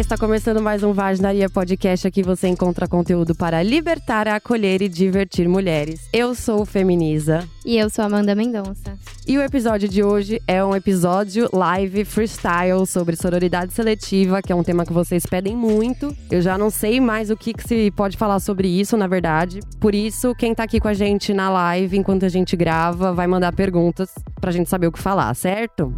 está começando mais um Vaginaria Podcast. Aqui você encontra conteúdo para libertar, acolher e divertir mulheres. Eu sou Feminiza. E eu sou Amanda Mendonça. E o episódio de hoje é um episódio live freestyle sobre sororidade seletiva, que é um tema que vocês pedem muito. Eu já não sei mais o que, que se pode falar sobre isso, na verdade. Por isso, quem tá aqui com a gente na live, enquanto a gente grava, vai mandar perguntas pra gente saber o que falar, certo?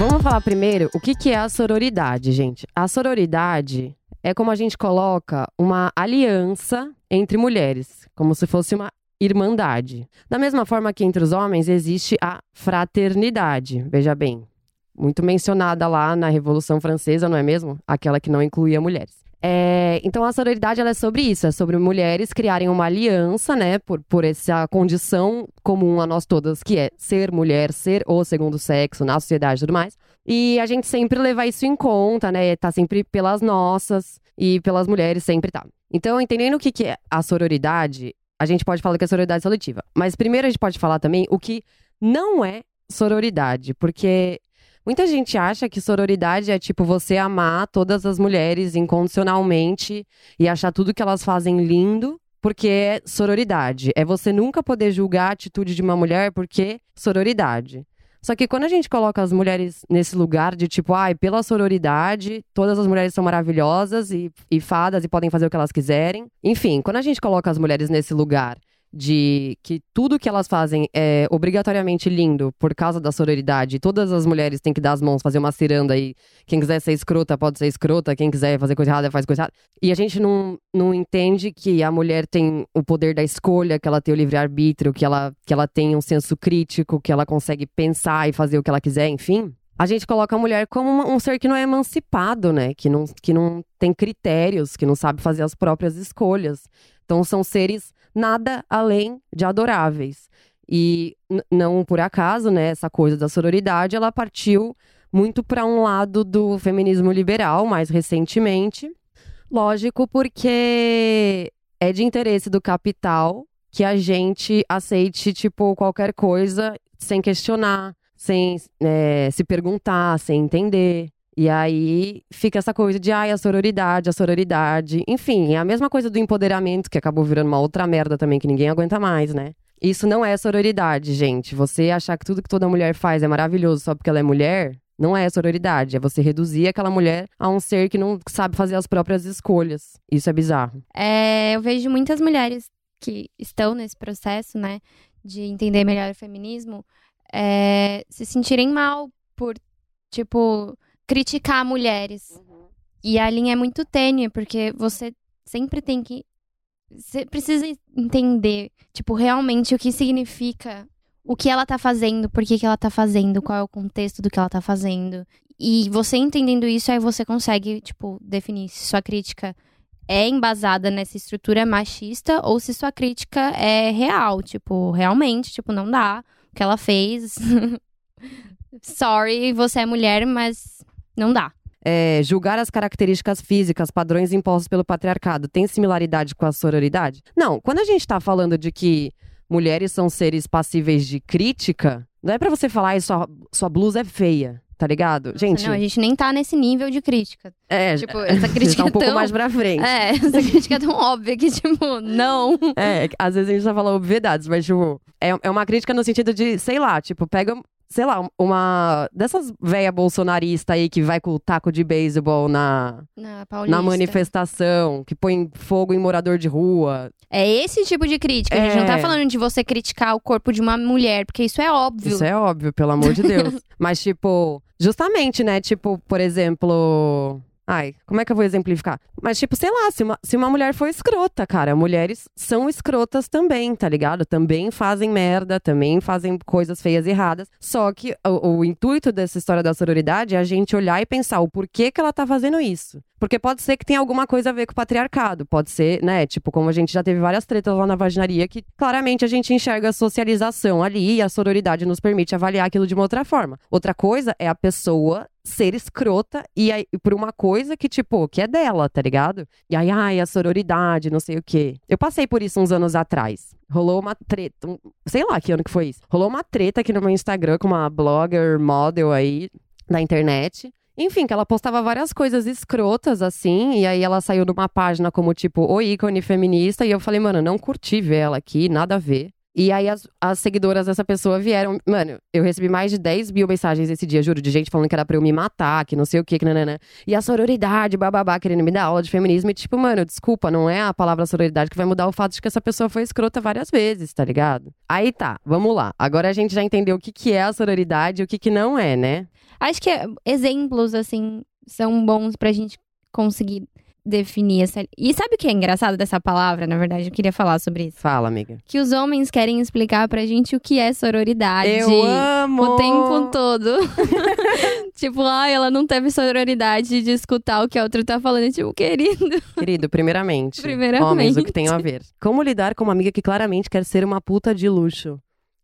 Vamos falar primeiro o que, que é a sororidade, gente. A sororidade é como a gente coloca uma aliança entre mulheres, como se fosse uma irmandade. Da mesma forma que entre os homens existe a fraternidade, veja bem, muito mencionada lá na Revolução Francesa, não é mesmo? Aquela que não incluía mulheres. É, então a sororidade ela é sobre isso, é sobre mulheres criarem uma aliança, né, por, por essa condição comum a nós todas, que é ser mulher, ser o segundo sexo na sociedade e tudo mais. E a gente sempre levar isso em conta, né, tá sempre pelas nossas e pelas mulheres sempre tá. Então, entendendo o que, que é a sororidade, a gente pode falar que é sororidade seletiva. Mas primeiro a gente pode falar também o que não é sororidade, porque Muita gente acha que sororidade é tipo você amar todas as mulheres incondicionalmente e achar tudo que elas fazem lindo, porque é sororidade. É você nunca poder julgar a atitude de uma mulher porque sororidade. Só que quando a gente coloca as mulheres nesse lugar de tipo, ai, pela sororidade, todas as mulheres são maravilhosas e, e fadas e podem fazer o que elas quiserem. Enfim, quando a gente coloca as mulheres nesse lugar de que tudo que elas fazem é obrigatoriamente lindo por causa da sororidade. Todas as mulheres têm que dar as mãos, fazer uma ciranda e quem quiser ser escrota pode ser escrota, quem quiser fazer coisa errada faz coisa errada. E a gente não, não entende que a mulher tem o poder da escolha, que ela tem o livre-arbítrio, que ela, que ela tem um senso crítico, que ela consegue pensar e fazer o que ela quiser, enfim. A gente coloca a mulher como um ser que não é emancipado, né? Que não, que não tem critérios, que não sabe fazer as próprias escolhas. Então são seres nada além de adoráveis. E não por acaso, né, essa coisa da sororidade, ela partiu muito para um lado do feminismo liberal, mais recentemente. Lógico, porque é de interesse do capital que a gente aceite, tipo, qualquer coisa sem questionar, sem é, se perguntar, sem entender. E aí fica essa coisa de, ai, a sororidade, a sororidade. Enfim, é a mesma coisa do empoderamento, que acabou virando uma outra merda também, que ninguém aguenta mais, né? Isso não é sororidade, gente. Você achar que tudo que toda mulher faz é maravilhoso só porque ela é mulher, não é sororidade. É você reduzir aquela mulher a um ser que não sabe fazer as próprias escolhas. Isso é bizarro. É, eu vejo muitas mulheres que estão nesse processo, né, de entender melhor o feminismo, é, se sentirem mal por, tipo, criticar mulheres. Uhum. E a linha é muito tênue, porque você sempre tem que. Você precisa entender, tipo, realmente o que significa o que ela tá fazendo, por que, que ela tá fazendo, qual é o contexto do que ela tá fazendo. E você entendendo isso, aí você consegue, tipo, definir se sua crítica é embasada nessa estrutura machista ou se sua crítica é real, tipo, realmente, tipo, não dá o que ela fez. Sorry, você é mulher, mas não dá. É, julgar as características físicas, padrões impostos pelo patriarcado, tem similaridade com a sororidade? Não. Quando a gente tá falando de que mulheres são seres passíveis de crítica, não é para você falar que sua, sua blusa é feia. Tá ligado? Gente. Não, a gente nem tá nesse nível de crítica. É, tipo, essa crítica tá um pouco tão... mais pra frente. É, essa crítica é tão óbvia que, tipo, não. É, às vezes a gente tá falando obviedades, mas, tipo, é, é uma crítica no sentido de, sei lá, tipo, pega sei lá, uma dessas véia bolsonarista aí que vai com o taco de beisebol na, na, na, manifestação, que põe fogo em morador de rua. É esse tipo de crítica. É... A gente não tá é. falando de você criticar o corpo de uma mulher, porque isso é óbvio. Isso é óbvio, pelo amor de Deus. Mas, tipo, justamente, né? Tipo, por exemplo. Ai, como é que eu vou exemplificar? Mas, tipo, sei lá, se uma, se uma mulher for escrota, cara, mulheres são escrotas também, tá ligado? Também fazem merda, também fazem coisas feias e erradas. Só que o, o intuito dessa história da sororidade é a gente olhar e pensar o porquê que ela tá fazendo isso. Porque pode ser que tenha alguma coisa a ver com o patriarcado. Pode ser, né? Tipo, como a gente já teve várias tretas lá na vaginaria, que claramente a gente enxerga a socialização ali e a sororidade nos permite avaliar aquilo de uma outra forma. Outra coisa é a pessoa ser escrota e aí, por uma coisa que, tipo, que é dela, tá ligado? E aí, ai, a sororidade, não sei o quê. Eu passei por isso uns anos atrás. Rolou uma treta, um- sei lá que ano que foi isso. Rolou uma treta aqui no meu Instagram com uma blogger, model aí da internet. Enfim, que ela postava várias coisas escrotas, assim, e aí ela saiu numa página como, tipo, o ícone feminista, e eu falei, mano, não curti ver ela aqui, nada a ver. E aí as, as seguidoras dessa pessoa vieram. Mano, eu recebi mais de 10 mil mensagens esse dia, juro, de gente falando que era pra eu me matar, que não sei o que, que nananã. E a sororidade, bababá, querendo me dar aula de feminismo. E tipo, mano, desculpa, não é a palavra sororidade que vai mudar o fato de que essa pessoa foi escrota várias vezes, tá ligado? Aí tá, vamos lá. Agora a gente já entendeu o que, que é a sororidade e o que, que não é, né? Acho que é, exemplos, assim, são bons pra gente conseguir definir essa. E sabe o que é engraçado dessa palavra, na verdade? Eu queria falar sobre isso. Fala, amiga. Que os homens querem explicar pra gente o que é sororidade. Eu amo! O tempo todo. tipo, ai, ela não teve sororidade de escutar o que a outra tá falando. Tipo, querido. Querido, primeiramente. Primeiramente. Homens, o que tem a ver? Como lidar com uma amiga que claramente quer ser uma puta de luxo?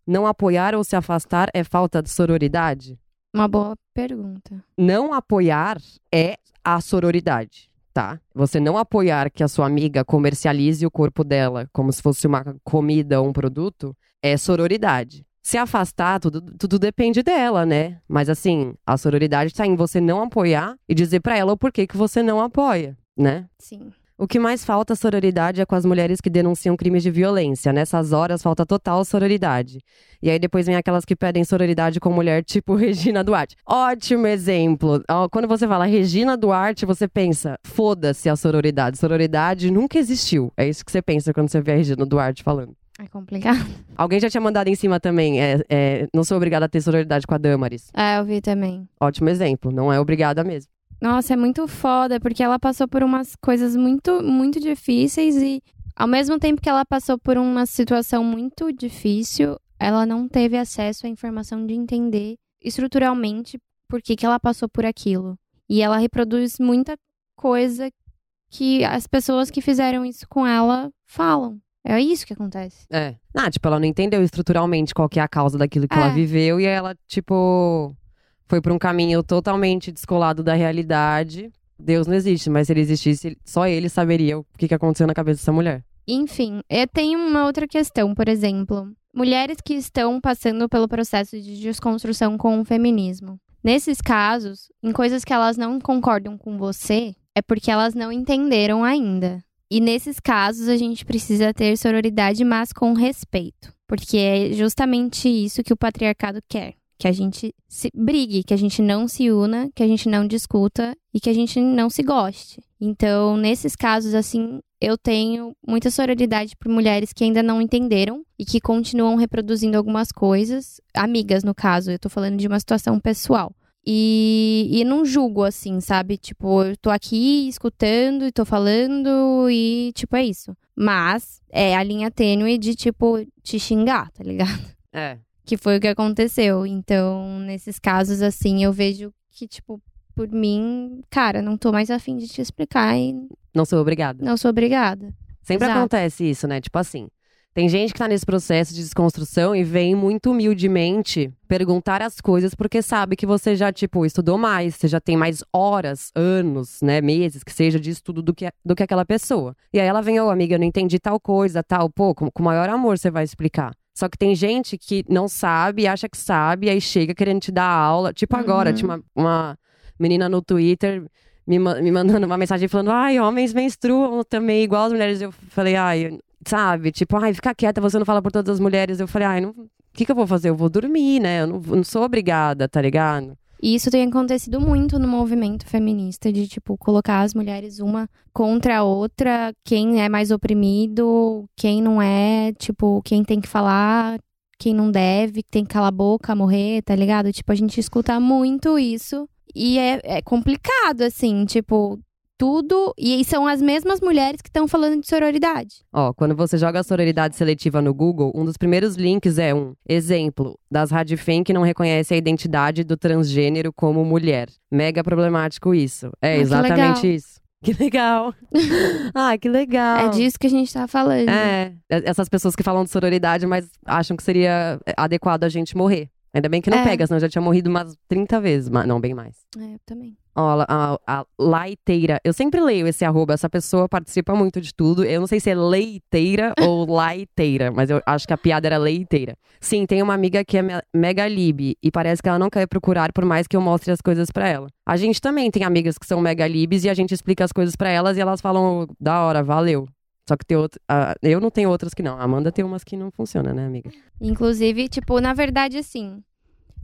Não apoiar ou se afastar é falta de sororidade? Uma boa pergunta. Não apoiar é a sororidade, tá? Você não apoiar que a sua amiga comercialize o corpo dela como se fosse uma comida ou um produto é sororidade. Se afastar, tudo, tudo depende dela, né? Mas assim, a sororidade tá em você não apoiar e dizer pra ela o porquê que você não apoia, né? Sim. O que mais falta sororidade é com as mulheres que denunciam crimes de violência. Nessas horas falta total sororidade. E aí depois vem aquelas que pedem sororidade com mulher tipo Regina Duarte. Ótimo exemplo. Quando você fala Regina Duarte, você pensa, foda-se a sororidade. Sororidade nunca existiu. É isso que você pensa quando você vê a Regina Duarte falando. É complicado. Alguém já tinha mandado em cima também. É, é, não sou obrigada a ter sororidade com a Damaris. É, eu vi também. Ótimo exemplo. Não é obrigada mesmo. Nossa, é muito foda, porque ela passou por umas coisas muito, muito difíceis e, ao mesmo tempo que ela passou por uma situação muito difícil, ela não teve acesso à informação de entender estruturalmente por que, que ela passou por aquilo. E ela reproduz muita coisa que as pessoas que fizeram isso com ela falam. É isso que acontece. É. Ah, tipo, ela não entendeu estruturalmente qual que é a causa daquilo que É. ela viveu. E ela, tipo, foi pra um caminho totalmente descolado da realidade. Deus não existe, mas se ele existisse, só ele saberia o que aconteceu na cabeça dessa mulher. Enfim, eu tenho uma outra questão, por exemplo. Mulheres que estão passando pelo processo de desconstrução com o feminismo. Nesses casos, em coisas que elas não concordam com você, é porque elas não entenderam ainda. E nesses casos, a gente precisa ter sororidade, mas com respeito. Porque é justamente isso que o patriarcado quer. Que a gente se brigue, que a gente não se una, que a gente não discuta e que a gente não se goste. Então, nesses casos, assim, eu tenho muita sororidade por mulheres que ainda não entenderam e que continuam reproduzindo algumas coisas. Amigas, no caso, eu tô falando de uma situação pessoal. E, e não julgo, assim, sabe? Tipo, eu tô aqui escutando e tô falando e, tipo, é isso. Mas é a linha tênue de, tipo, te xingar, tá ligado? É. Que foi o que aconteceu. Então, nesses casos, assim, eu vejo que, tipo, por mim, cara, não tô mais afim de te explicar e Não sou obrigada. não sou obrigada. Sempre Exato. acontece isso, né? Tipo assim. Tem gente que tá nesse processo de desconstrução e vem muito humildemente perguntar as coisas porque sabe que você já, tipo, estudou mais, você já tem mais horas, anos, né, meses, que seja de estudo do que, do que aquela pessoa. E aí ela vem, ô amiga, eu não entendi tal coisa, tal, pô, com, com o maior amor você vai explicar. Só que tem gente que não sabe, acha que sabe, aí chega querendo te dar aula. Tipo agora, Uhum. tinha uma, uma menina no Twitter me, me mandando uma mensagem falando, ai, homens menstruam também, igual as mulheres. Eu falei, ai, sabe? Tipo, ai, fica quieta, você não fala por todas as mulheres. Eu falei, ai, não. O que, que eu vou fazer? Eu vou dormir, né? Eu não, eu não sou obrigada, tá ligado? E isso tem acontecido muito no movimento feminista, de, tipo, colocar as mulheres uma contra a outra, quem é mais oprimido, quem não é, tipo, quem tem que falar, quem não deve, tem que calar a boca, morrer, tá ligado? Tipo, a gente escuta muito isso. E é, é complicado, assim, tipo, tudo. E são as mesmas mulheres que estão falando de sororidade. Ó, quando você joga a sororidade seletiva no Google, um dos primeiros links é um exemplo das radifem que não reconhece a identidade do transgênero como mulher. Mega problemático isso. É Ah, exatamente isso. Que legal. ah, que legal. É disso que a gente tá falando. É, essas pessoas que falam de sororidade, mas acham que seria adequado a gente morrer. Ainda bem que não É. pega, senão eu já tinha morrido umas 30 vezes, mas não bem mais. É, eu também. Ó, a, a, a laiteira. Eu sempre leio esse arroba. Essa pessoa participa muito de tudo. Eu não sei se é leiteira ou laiteira, mas eu acho que a piada era leiteira. Sim, tem uma amiga que é me- mega lib e parece que ela não quer procurar por mais que eu mostre as coisas pra ela. A gente também tem amigas que são mega libs e a gente explica as coisas pra elas e elas falam, da hora, valeu. Só que tem outro, ah, eu não tenho outras que não. A Amanda tem umas que não funcionam, né, amiga? Inclusive, tipo, na verdade, assim,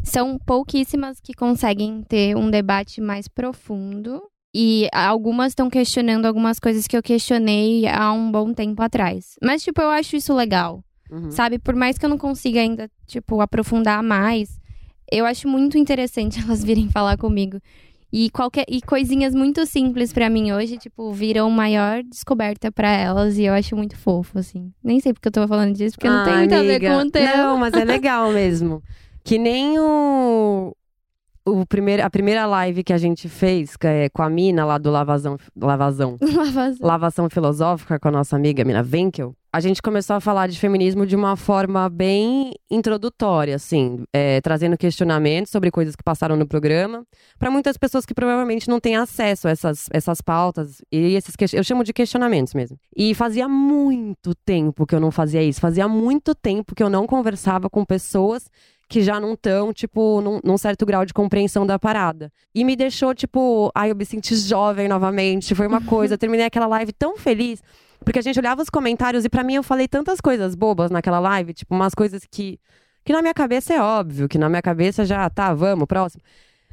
são pouquíssimas que conseguem ter um debate mais profundo. E algumas estão questionando algumas coisas que eu questionei há um bom tempo atrás. Mas, tipo, eu acho isso legal. Uhum. Sabe? Por mais que eu não consiga ainda, tipo, aprofundar mais, eu acho muito interessante elas virem falar comigo. E qualquer e coisinhas muito simples pra mim hoje, tipo, viram maior descoberta pra elas e eu acho muito fofo, assim. Nem sei porque eu tô falando disso, porque não tem Ah, muito a ver com o tema. Não, mas é legal mesmo. Que nem o, o primeiro, a primeira live que a gente fez que é, com a Mina lá do Lavazão, Lavazão, Lavação. Lavação Filosófica com a nossa amiga Mina Wenkel. A gente começou a falar de feminismo de uma forma bem introdutória, assim, é, trazendo questionamentos sobre coisas que passaram no programa, para muitas pessoas que provavelmente não têm acesso a essas, essas pautas e esses ques- eu chamo de questionamentos mesmo. E fazia muito tempo que eu não fazia isso, fazia muito tempo que eu não conversava com pessoas que já não estão, tipo, num, num certo grau de compreensão da parada. E me deixou, tipo, ai, eu me senti jovem novamente. Foi uma coisa. Eu terminei aquela live tão feliz. Porque a gente olhava os comentários e pra mim eu falei tantas coisas bobas naquela live, tipo, umas coisas que. Que na minha cabeça é óbvio, que na minha cabeça já tá, vamos, próximo.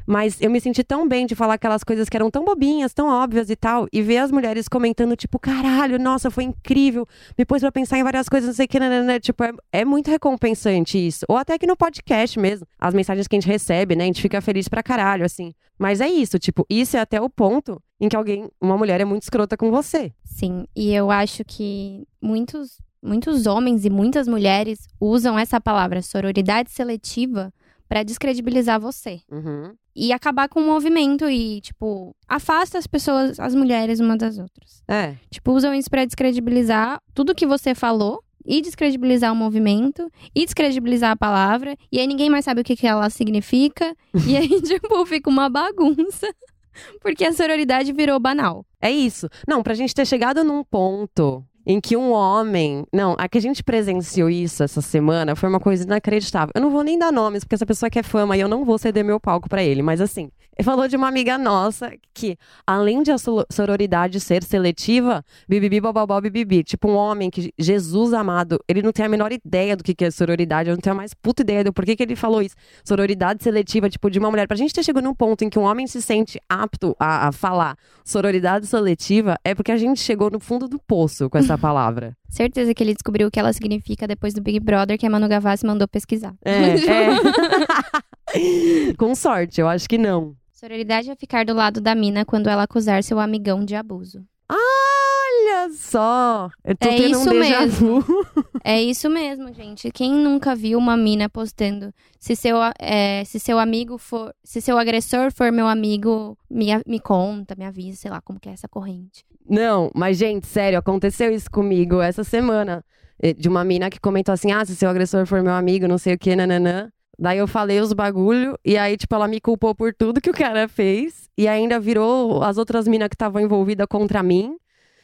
Mas eu me senti tão bem de falar aquelas coisas que eram tão bobinhas, tão óbvias e tal, e ver as mulheres comentando, tipo, caralho, nossa, foi incrível, me pôs pra pensar em várias coisas, não sei o que, nanana. tipo, é, é muito recompensante isso. Ou até aqui no podcast mesmo, as mensagens que a gente recebe, né, a gente fica feliz pra caralho, assim. Mas é isso, tipo, isso é até o ponto em que alguém, uma mulher é muito escrota com você. Sim, e eu acho que muitos, muitos homens e muitas mulheres usam essa palavra sororidade seletiva pra descredibilizar você. Uhum. E acabar com o movimento e, tipo, afasta as pessoas, as mulheres uma das outras. É. Tipo, usam isso pra descredibilizar tudo que você falou e descredibilizar o movimento e descredibilizar a palavra. E aí ninguém mais sabe o que, que ela significa. e aí, tipo, fica uma bagunça. Porque a sororidade virou banal. É isso. Não, pra gente ter chegado num ponto em que um homem. Não, a que a gente presenciou isso essa semana foi uma coisa inacreditável. Eu não vou nem dar nomes, porque essa pessoa quer fama e eu não vou ceder meu palco pra ele. Mas assim, ele falou de uma amiga nossa que, além de a so- sororidade ser seletiva, bibibi, bababó, bibibi. Tipo, um homem que, Jesus amado, ele não tem a menor ideia do que que é sororidade. Eu não tenho a mais puta ideia do porquê que ele falou isso. Sororidade seletiva, tipo, de uma mulher. Pra gente ter chegado num ponto em que um homem se sente apto a, a falar sororidade seletiva, é porque a gente chegou no fundo do poço com essa palavra. Certeza que ele descobriu o que ela significa depois do Big Brother, que a Manu Gavassi mandou pesquisar. É, é. com sorte, eu acho que não. Sororidade é ficar do lado da mina quando ela acusar seu amigão de abuso. Olha só! Eu tô É tendo um isso déjà mesmo. vu. É isso mesmo, gente. Quem nunca viu uma mina postando se seu, é, se seu amigo for. Se seu agressor for meu amigo, me, me conta, me avisa, sei lá, como que é essa corrente. Não, mas gente, sério, aconteceu isso comigo essa semana. De uma mina que comentou assim: ah, se seu agressor for meu amigo, não sei o que, nananã. Daí eu falei os bagulho, e aí, tipo, ela me culpou por tudo que o cara fez. E ainda virou as outras minas que estavam envolvidas contra mim.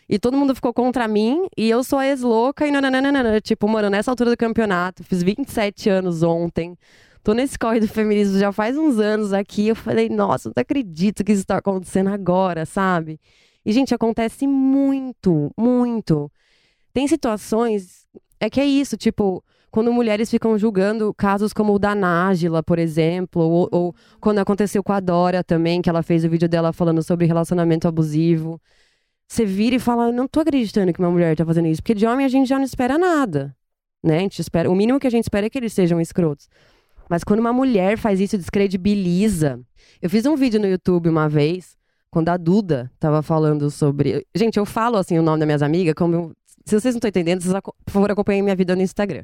E todo mundo ficou contra mim, e eu sou a ex-louca, e nananana. Tipo, mano, nessa altura do campeonato, fiz 27 anos ontem. Tô nesse corre do feminismo já faz uns anos aqui. Eu falei, nossa, não acredito que isso tá acontecendo agora, sabe? E, gente, acontece muito, muito. Tem situações. É que é isso, tipo, quando mulheres ficam julgando casos como o da Nájila, por exemplo, ou, ou quando aconteceu com a Dora também, que ela fez o vídeo dela falando sobre relacionamento abusivo. Você vira e fala, não tô acreditando que uma mulher tá fazendo isso, porque de homem a gente já não espera nada, né? A gente espera, o mínimo que a gente espera é que eles sejam escrotos. Mas quando uma mulher faz isso, descredibiliza. Eu fiz um vídeo no YouTube uma vez, quando a Duda tava falando sobre. Gente, eu falo assim o nome das minhas amigas, como. eu- Se vocês não estão entendendo, vocês, por favor, acompanhem minha vida no Instagram.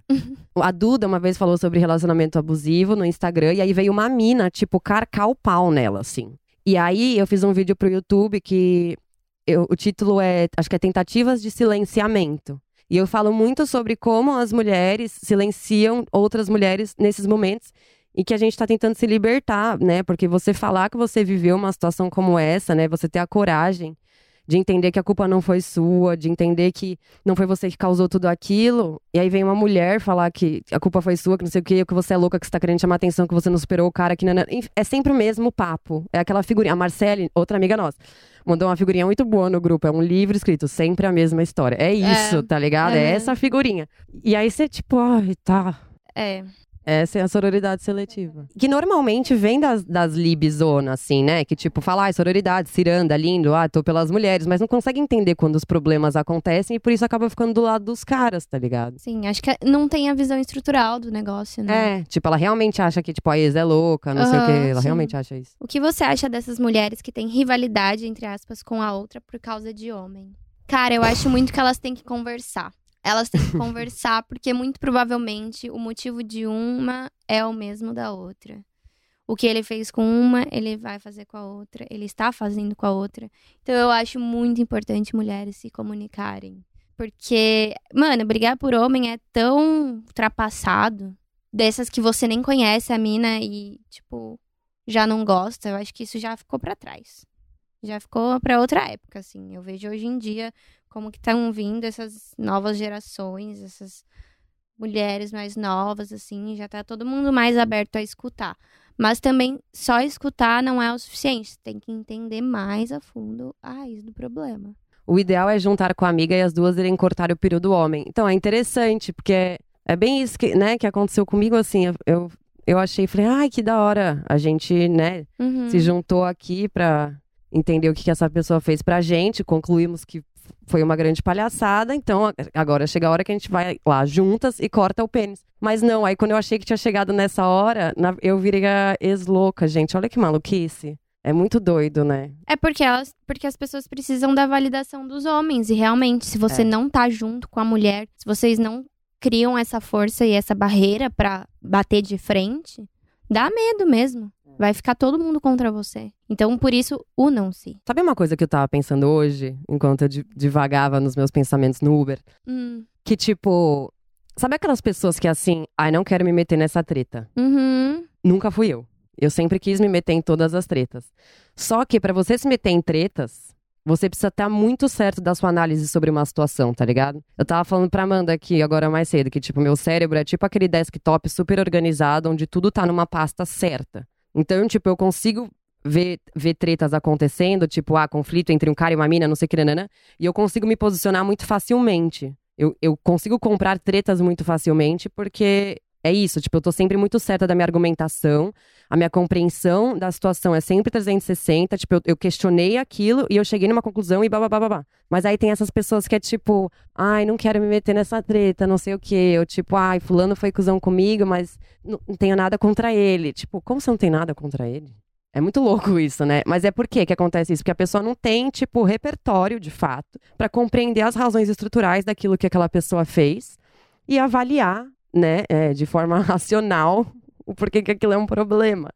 A Duda uma vez falou sobre relacionamento abusivo no Instagram, e aí veio uma mina, tipo, carcar o pau nela, assim. E aí eu fiz um vídeo pro YouTube que eu- o título é, acho que é Tentativas de Silenciamento. E eu falo muito sobre como as mulheres silenciam outras mulheres nesses momentos e que a gente tá tentando se libertar, né? Porque você falar que você viveu uma situação como essa, né? Você ter a coragem de entender que a culpa não foi sua, de entender que não foi você que causou tudo aquilo. E aí vem uma mulher falar que a culpa foi sua, que não sei o quê, que você é louca, que você tá querendo chamar atenção, que você não superou o cara, que não, É sempre o mesmo papo. É aquela figurinha. A Marcele, outra amiga nossa, mandou uma figurinha muito boa no grupo. É um livro escrito, sempre a mesma história. É isso, tá ligado? É Uhum. essa figurinha. E aí você, tipo, ai, tá. É. Essa é a sororidade seletiva. Que normalmente vem das, das libzonas, assim, né? Que tipo, fala, ai, sororidade, ciranda, lindo, ah, tô pelas mulheres, mas não consegue entender quando os problemas acontecem e por isso acaba ficando do lado dos caras, tá ligado? Sim, acho que não tem a visão estrutural do negócio, né? É, tipo, ela realmente acha que, tipo, a ex é louca, não sei o quê. Ela sim. realmente acha isso. O que você acha dessas mulheres que têm rivalidade, entre aspas, com a outra por causa de homem? Cara, eu acho muito que elas têm que conversar. Elas têm que conversar, porque muito provavelmente o motivo de uma é o mesmo da outra. O que ele fez com uma, ele vai fazer com a outra. Ele está fazendo com a outra. Então eu acho muito importante mulheres se comunicarem. Porque, mano, brigar por homem é tão ultrapassado. Dessas que você nem conhece a mina e, tipo, já não gosta. Eu acho que isso já ficou pra trás. Já ficou pra outra época, assim. Eu vejo hoje em dia como que estão vindo essas novas gerações, essas mulheres mais novas, assim, já tá todo mundo mais aberto a escutar. Mas também só escutar não é o suficiente. Tem que entender mais a fundo a raiz do problema. O ideal é juntar com a amiga e as duas irem cortar o peru do homem. Então é interessante, porque é, é bem isso que, né, que aconteceu comigo, assim. eu- Eu, eu achei, falei, ai, que da hora. A gente, né, Uhum. se juntou aqui pra entender o que, que essa pessoa fez pra gente, concluímos que foi uma grande palhaçada, então agora chega a hora que a gente vai lá juntas e corta o pênis. Mas não, aí quando eu achei que tinha chegado nessa hora, na- eu virei a ex-louca, gente. Olha que maluquice. É muito doido, né? É porque elas, porque as pessoas precisam da validação dos homens. E realmente, se você É. não tá junto com a mulher, se vocês não criam essa força e essa barreira pra bater de frente, dá medo mesmo. Vai ficar todo mundo contra você. Então, por isso, unam-se. Sabe uma coisa que eu tava pensando hoje, enquanto eu di- divagava nos meus pensamentos no Uber? Hum. Que tipo, sabe aquelas pessoas que assim, ai, não quero me meter nessa treta. Uhum. Nunca fui eu. Eu sempre quis me meter em todas as tretas. Só que pra você se meter em tretas, você precisa estar muito certo da sua análise sobre uma situação, tá ligado? Eu tava falando pra Amanda aqui agora mais cedo, que tipo, meu cérebro é tipo aquele desktop super organizado, onde tudo tá numa pasta certa. Então, tipo, eu consigo ver, ver tretas acontecendo, tipo, ah, conflito entre um cara e uma mina, não sei o que, nanana, e eu consigo me posicionar muito facilmente. Eu, eu consigo comprar tretas muito facilmente, porque é isso, tipo, eu tô sempre muito certa da minha argumentação, a minha compreensão da situação é sempre 360, tipo, eu, eu questionei aquilo e eu cheguei numa conclusão e babá, babá. Mas aí tem essas pessoas que é tipo, ai, não quero me meter nessa treta, não sei o quê. Eu, tipo, ai, fulano foi cuzão comigo, mas não, não tenho nada contra ele. Tipo, como você não tem nada contra ele? É muito louco isso, né? Mas é por quê que acontece isso? Porque a pessoa não tem, tipo, repertório, de fato, pra compreender as razões estruturais daquilo que aquela pessoa fez e avaliar, né, é, de forma racional, o porquê que aquilo é um problema.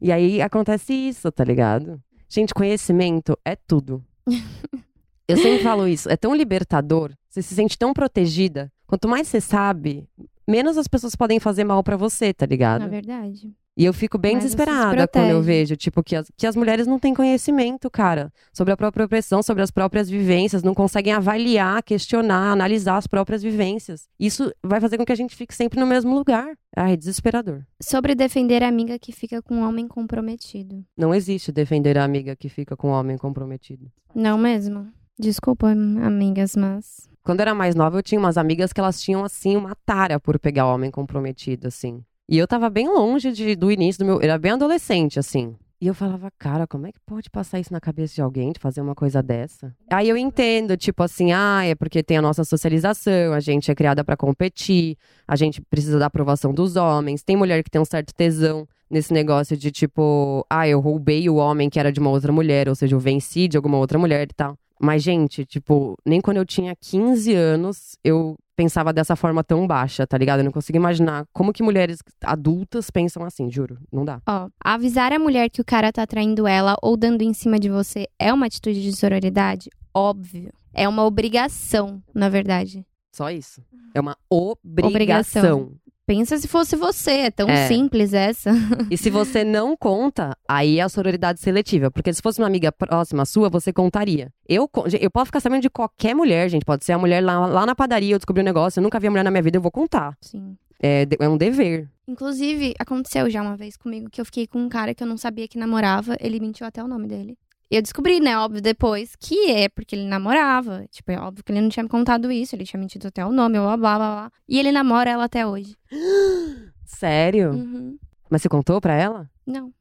E aí acontece isso, tá ligado? Gente, conhecimento é tudo. Eu sempre falo isso, é tão libertador, você se sente tão protegida. Quanto mais você sabe, menos as pessoas podem fazer mal pra você, tá ligado? Na verdade. E eu fico bem Mas desesperada quando eu vejo, tipo, que as, que as mulheres não têm conhecimento, cara, sobre a própria opressão, sobre as próprias vivências, não conseguem avaliar, questionar, analisar as próprias vivências. Isso vai fazer com que a gente fique sempre no mesmo lugar. Ai, é desesperador. Sobre defender a amiga que fica com um homem comprometido. Não existe defender a amiga que fica com um homem comprometido. Não mesmo? Desculpa, amigas, mas. Quando eu era mais nova, eu tinha umas amigas que elas tinham, assim, uma tara por pegar homem comprometido, assim. E eu tava bem longe de- do início do meu. Eu era bem adolescente, assim. E eu falava, cara, como é que pode passar isso na cabeça de alguém, de fazer uma coisa dessa? Aí eu entendo, tipo assim, ah, é porque tem a nossa socialização, a gente é criada pra competir, a gente precisa da aprovação dos homens. Tem mulher que tem um certo tesão nesse negócio de tipo, ah, eu roubei o homem que era de uma outra mulher, ou seja, eu venci de alguma outra mulher e tal. Mas, gente, tipo, nem quando eu tinha 15 anos eu pensava dessa forma tão baixa, tá ligado? Eu não consigo imaginar como que mulheres adultas pensam assim, juro. Não dá. Ó, avisar a mulher que o cara tá traindo ela ou dando em cima de você é uma atitude de sororidade? óbvio. É uma obrigação, na verdade. Só isso. É uma obrigação. Obrigação. Pensa se fosse você, é tão É. simples essa. E se você não conta, aí é a sororidade seletiva. Porque se fosse uma amiga próxima sua, você contaria. Eu, eu posso ficar sabendo de qualquer mulher, gente. Pode ser a mulher lá, lá na padaria, eu descobri um negócio, eu nunca vi a mulher na minha vida, eu vou contar. Sim. É, é um dever. Inclusive, aconteceu já uma vez comigo que eu fiquei com um cara que eu não sabia que namorava, ele mentiu até o nome dele. Eu descobri, né, óbvio, depois, que é porque ele namorava. Tipo, é óbvio que ele não tinha me contado isso, ele tinha mentido até o nome, blá blá blá blá. E ele namora ela até hoje. Sério? Uhum. Mas você contou pra ela? Não.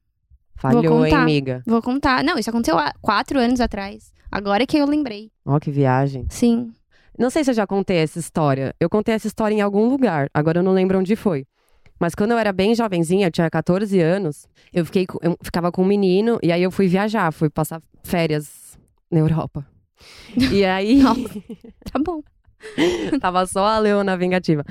Falhou, hein, amiga? Vou contar. Não, isso aconteceu há quatro anos atrás. Agora que eu lembrei. Ó, que viagem. Sim. Não sei se eu já contei essa história. Eu contei essa história em algum lugar. Agora eu não lembro onde foi. Mas quando eu era bem jovenzinha, eu tinha 14 anos, eu, fiquei, eu ficava com um menino e aí eu fui viajar, fui passar férias na Europa. E aí. Tá bom. Tava só a Leona vingativa.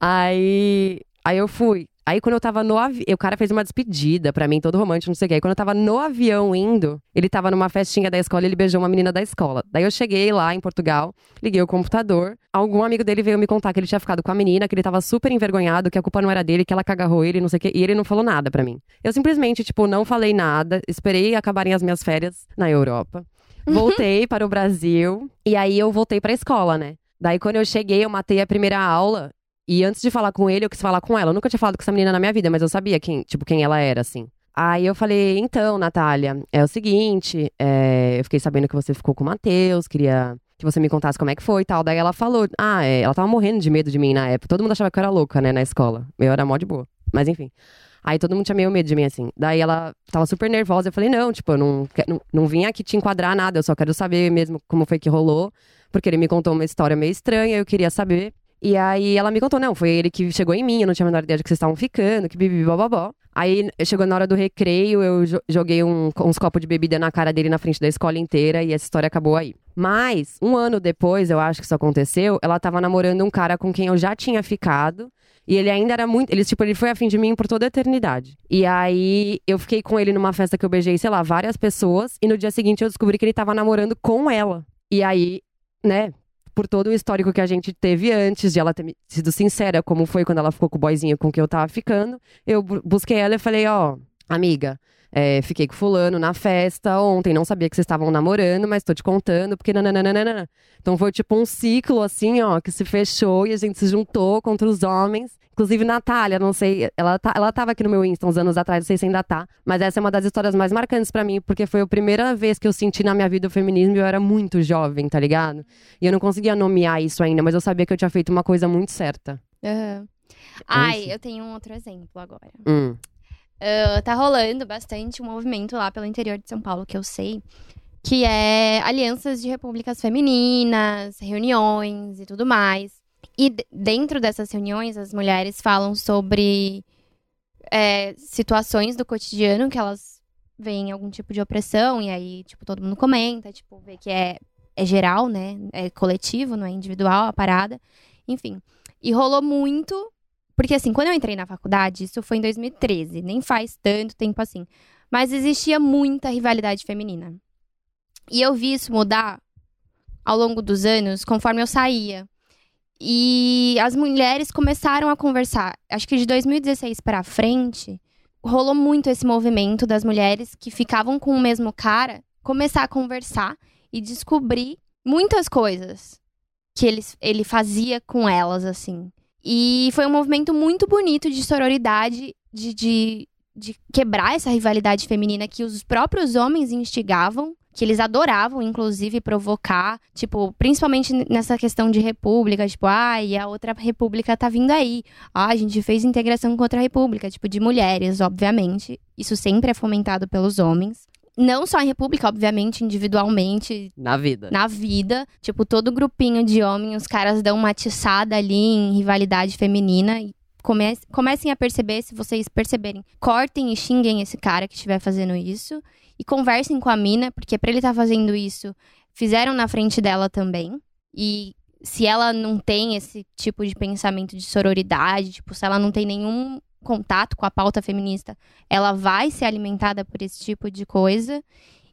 Aí, aí eu fui. Aí quando eu tava no avião, o cara fez uma despedida pra mim, todo romântico, não sei o quê. Aí quando eu tava no avião indo, ele tava numa festinha da escola e ele beijou uma menina da escola. Daí eu cheguei lá em Portugal, liguei o computador. Algum amigo dele veio me contar que ele tinha ficado com a menina, que ele tava super envergonhado, que a culpa não era dele, que ela cagarrou ele, não sei o quê. E ele não falou nada pra mim. Eu simplesmente, tipo, não falei nada, esperei acabarem as minhas férias na Europa. Voltei para o Brasil e aí eu voltei pra escola, né? Daí quando eu cheguei, eu matei a primeira aula e antes de falar com ele, eu quis falar com ela. Eu nunca tinha falado com essa menina na minha vida, mas eu sabia quem, tipo, quem ela era, assim. Aí eu falei, então, Natália, é o seguinte, é, eu fiquei sabendo que você ficou com o Matheus, queria que você me contasse como é que foi e tal. Daí ela falou, ah, é, ela tava morrendo de medo de mim na época. Todo mundo achava que eu era louca, né, na escola. Eu era mó de boa. Mas enfim. Aí todo mundo tinha meio medo de mim, assim. Daí ela tava super nervosa. Eu falei, não, tipo, eu não, não, não vim aqui te enquadrar nada. Eu só quero saber mesmo como foi que rolou. Porque ele me contou uma história meio estranha, eu queria saber. E aí ela me contou, não, foi ele que chegou em mim, eu não tinha a menor ideia de que vocês estavam ficando, que bibi, bababó. Aí chegou na hora do recreio, eu jo- joguei um- uns copos de bebida na cara dele na frente da escola inteira e essa história acabou aí. Mas, um ano depois, eu acho que isso aconteceu, ela tava namorando um cara com quem eu já tinha ficado. E ele ainda era muito. Ele, tipo, ele foi afim de mim por toda a eternidade. E aí eu fiquei com ele numa festa que eu beijei, sei lá, várias pessoas. E no dia seguinte eu descobri que ele tava namorando com ela. E aí, né, por todo o histórico que a gente teve antes, de ela ter sido sincera, como foi quando ela ficou com o boyzinho com quem eu tava ficando, eu bu- busquei ela e falei, ó, amiga. É, fiquei com fulano na festa ontem, não sabia que vocês estavam namorando, mas tô te contando, porque nananana. Então foi tipo um ciclo, assim, ó, que se fechou e a gente se juntou contra os homens. Inclusive, Natália, não sei, ela, tá, ela tava aqui no meu Insta uns anos atrás, não sei se ainda tá. Mas essa é uma das histórias mais marcantes pra mim, porque foi a primeira vez que eu senti na minha vida o feminismo e eu era muito jovem, tá ligado? E eu não conseguia nomear isso ainda, mas eu sabia que eu tinha feito uma coisa muito certa. Aham. Ai, eu tenho um outro exemplo agora. Hum. Ah, tá rolando bastante um movimento lá pelo interior de São Paulo que eu sei, que é alianças de repúblicas femininas, reuniões e tudo mais. E dentro dessas reuniões, as mulheres falam sobre é, situações do cotidiano que elas veem algum tipo de opressão, e aí, tipo, todo mundo comenta, tipo, vê que é, é geral, né? É coletivo, não é individual a parada. Enfim. E rolou muito porque, assim, quando eu entrei na faculdade, isso foi em 2013, nem faz tanto tempo assim. Mas existia muita rivalidade feminina. E eu vi isso mudar ao longo dos anos, conforme eu saía. E as mulheres começaram a conversar. Acho que de 2016 para frente, rolou muito esse movimento das mulheres que ficavam com o mesmo cara começar a conversar e descobrir muitas coisas que ele, ele fazia com elas, assim. E foi um movimento muito bonito de sororidade, de, de, de quebrar essa rivalidade feminina que os próprios homens instigavam, que eles adoravam, inclusive, provocar, tipo, principalmente nessa questão de república, tipo, ai, a outra república tá vindo aí. Ah, a gente fez integração com outra república, tipo, de mulheres, obviamente. Isso sempre é fomentado pelos homens. Não só em república, obviamente, individualmente, Na vida. na vida. Tipo, todo grupinho de homens, os caras dão uma atiçada ali em rivalidade feminina. E come comecem a perceber, se vocês perceberem, cortem e xinguem esse cara que estiver fazendo isso. E conversem com a mina, porque pra ele estar fazendo isso, fizeram na frente dela também. E se ela não tem esse tipo de pensamento de sororidade, tipo, se ela não tem nenhum contato com a pauta feminista, ela vai ser alimentada por esse tipo de coisa.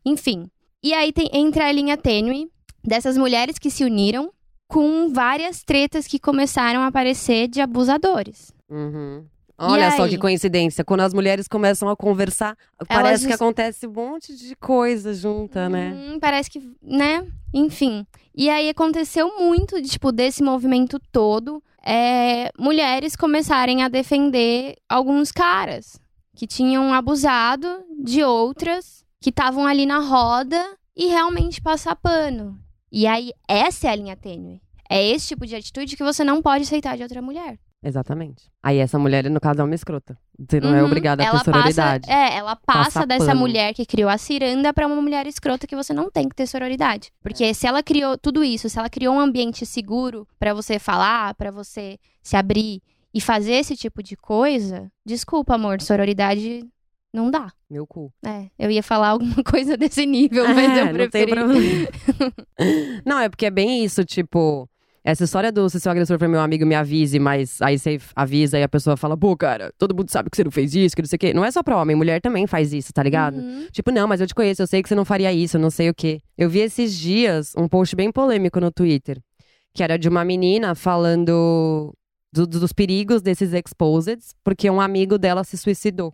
Enfim. E aí tem, entra a linha tênue dessas mulheres que se uniram com várias tretas que começaram a aparecer de abusadores. Uhum. Olha só que coincidência. Quando as mulheres começam a conversar, parece que dis- acontece um monte de coisa junta, né? Hum, parece que, né? Enfim. E aí aconteceu muito, tipo, desse movimento todo, é, mulheres começarem a defender alguns caras que tinham abusado de outras, que estavam ali na roda e realmente passar pano. E aí, essa é a linha tênue. É esse tipo de atitude que você não pode aceitar de outra mulher. Exatamente. Aí essa mulher, no caso, é uma escrota. Você não é Uhum. obrigada a ter sororidade. Passa, é, ela passa Passa dessa pano. mulher que criou a ciranda pra uma mulher escrota que você não tem que ter sororidade. Porque É. se ela criou tudo isso, se ela criou um ambiente seguro pra você falar, pra você se abrir e fazer esse tipo de coisa, desculpa, amor, sororidade não dá. Meu cu. É, eu ia falar alguma coisa desse nível, mas É, eu não preferi. problema. não, é porque é bem isso, tipo. Essa história do se seu agressor for meu amigo, me avise, mas aí você avisa e a pessoa fala, pô, cara, todo mundo sabe que você não fez isso, que não sei o quê. Não é só pra homem, mulher também faz isso, tá ligado? Uhum. Tipo, não, mas eu te conheço, eu sei que você não faria isso, não sei o quê. Eu vi esses dias um post bem polêmico no Twitter, que era de uma menina falando do- dos perigos desses exposeds, porque um amigo dela se suicidou.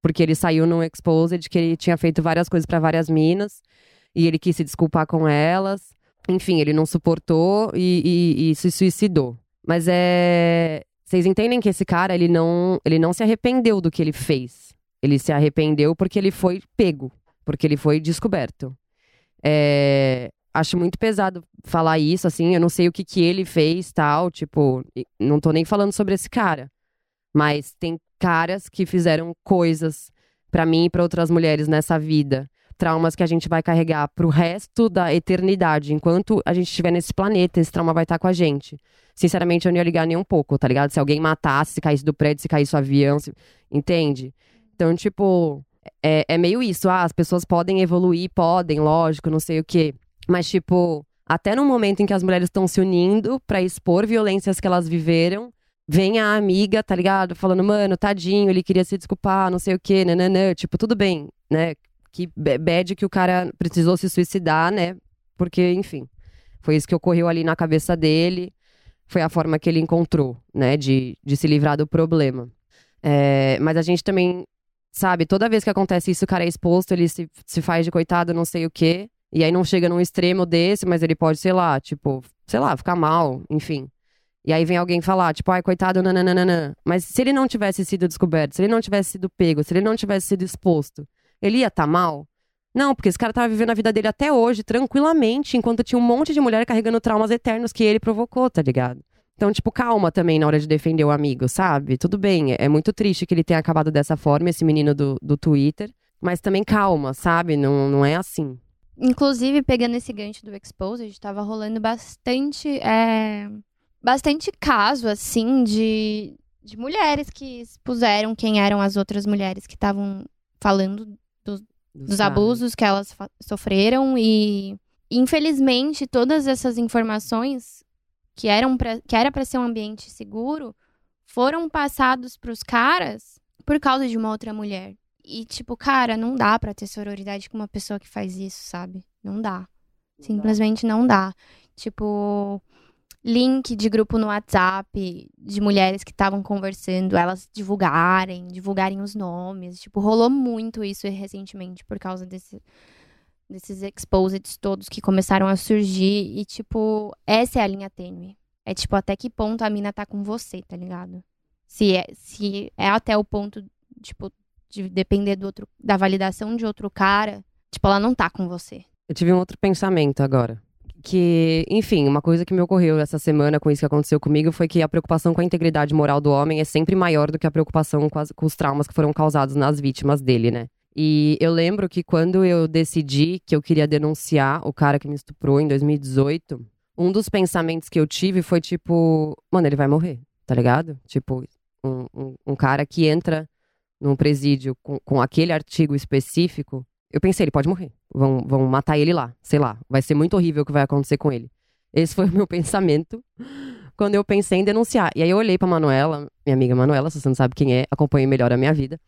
Porque ele saiu num exposed que ele tinha feito várias coisas pra várias minas, e ele quis se desculpar com elas. Enfim, ele não suportou e, e- e se suicidou. Mas é. Vocês entendem que esse cara, ele não, ele não se arrependeu do que ele fez. Ele se arrependeu porque ele foi pego, porque ele foi descoberto. É, Acho muito pesado falar isso, assim. Eu não sei o que, que ele fez, tal. Tipo, não tô nem falando sobre esse cara. Mas tem caras que fizeram coisas pra mim e pra outras mulheres nessa vida. Traumas que a gente vai carregar pro resto da eternidade. Enquanto a gente estiver nesse planeta, esse trauma vai estar com a gente. Sinceramente, eu não ia ligar nem um pouco, tá ligado? Se alguém matasse, se caísse do prédio, se caísse o avião, se- entende? Então, tipo, é, é meio isso. Ah, as pessoas podem evoluir, podem, lógico, não sei o quê. Mas, tipo, até no momento em que as mulheres estão se unindo pra expor violências que elas viveram, vem a amiga, tá ligado? Falando, mano, tadinho, ele queria se desculpar, não sei o quê, nananã. Tipo, tudo bem, né? Que ba- bad que o cara precisou se suicidar, né? Porque, enfim, foi isso que ocorreu ali na cabeça dele. Foi a forma que ele encontrou, né? De, de se livrar do problema. É, mas a gente também, sabe, toda vez que acontece isso, o cara é exposto, ele se, se faz de coitado, não sei o quê. E aí não chega num extremo desse, mas ele pode, sei lá, tipo, sei lá, ficar mal, enfim. E aí vem alguém falar, tipo, ai, coitado, nananana. Mas se ele não tivesse sido descoberto, se ele não tivesse sido pego, se ele não tivesse sido exposto, ele ia estar mal? Não, porque esse cara tava vivendo a vida dele até hoje, tranquilamente, enquanto tinha um monte de mulher carregando traumas eternos que ele provocou, tá ligado? Então, tipo, calma também na hora de defender o amigo, sabe? Tudo bem, é muito triste que ele tenha acabado dessa forma, esse menino do, do Twitter. Mas também calma, sabe? Não, não é assim. Inclusive, pegando esse gancho do Exposed, tava rolando bastante. é, bastante caso, assim, de, de mulheres que expuseram quem eram as outras mulheres que estavam falando dos abusos que elas sofreram e infelizmente todas essas informações que eram pra, que era para ser um ambiente seguro foram passados pros caras por causa de uma outra mulher. E tipo, cara, não dá pra ter sororidade com uma pessoa que faz isso, sabe? Não dá. Simplesmente não dá. Tipo, link de grupo no WhatsApp de mulheres que estavam conversando, elas divulgarem, divulgarem os nomes. Tipo, rolou muito isso recentemente por causa desse, desses exposits todos que começaram a surgir. E, tipo, essa é a linha tênue. É tipo, até que ponto a mina tá com você, tá ligado? Se é, se é até o ponto, tipo, de depender do outro, da validação de outro cara, tipo, ela não tá com você. Eu tive um outro pensamento agora. Que, enfim, uma coisa que me ocorreu essa semana com isso que aconteceu comigo foi que a preocupação com a integridade moral do homem é sempre maior do que a preocupação com, as- com os traumas que foram causados nas vítimas dele, né? E eu lembro que quando eu decidi que eu queria denunciar o cara que me estuprou em 2018, um dos pensamentos que eu tive foi tipo, mano, ele vai morrer, tá ligado? Tipo, um, um, um cara que entra num presídio com, com aquele artigo específico, eu pensei, ele pode morrer. Vão, vão matar ele lá, sei lá. Vai ser muito horrível o que vai acontecer com ele. Esse foi o meu pensamento quando eu pensei em denunciar. E aí eu olhei pra Manuela, minha amiga Manuela, se você não sabe quem é, acompanhe melhor a minha vida.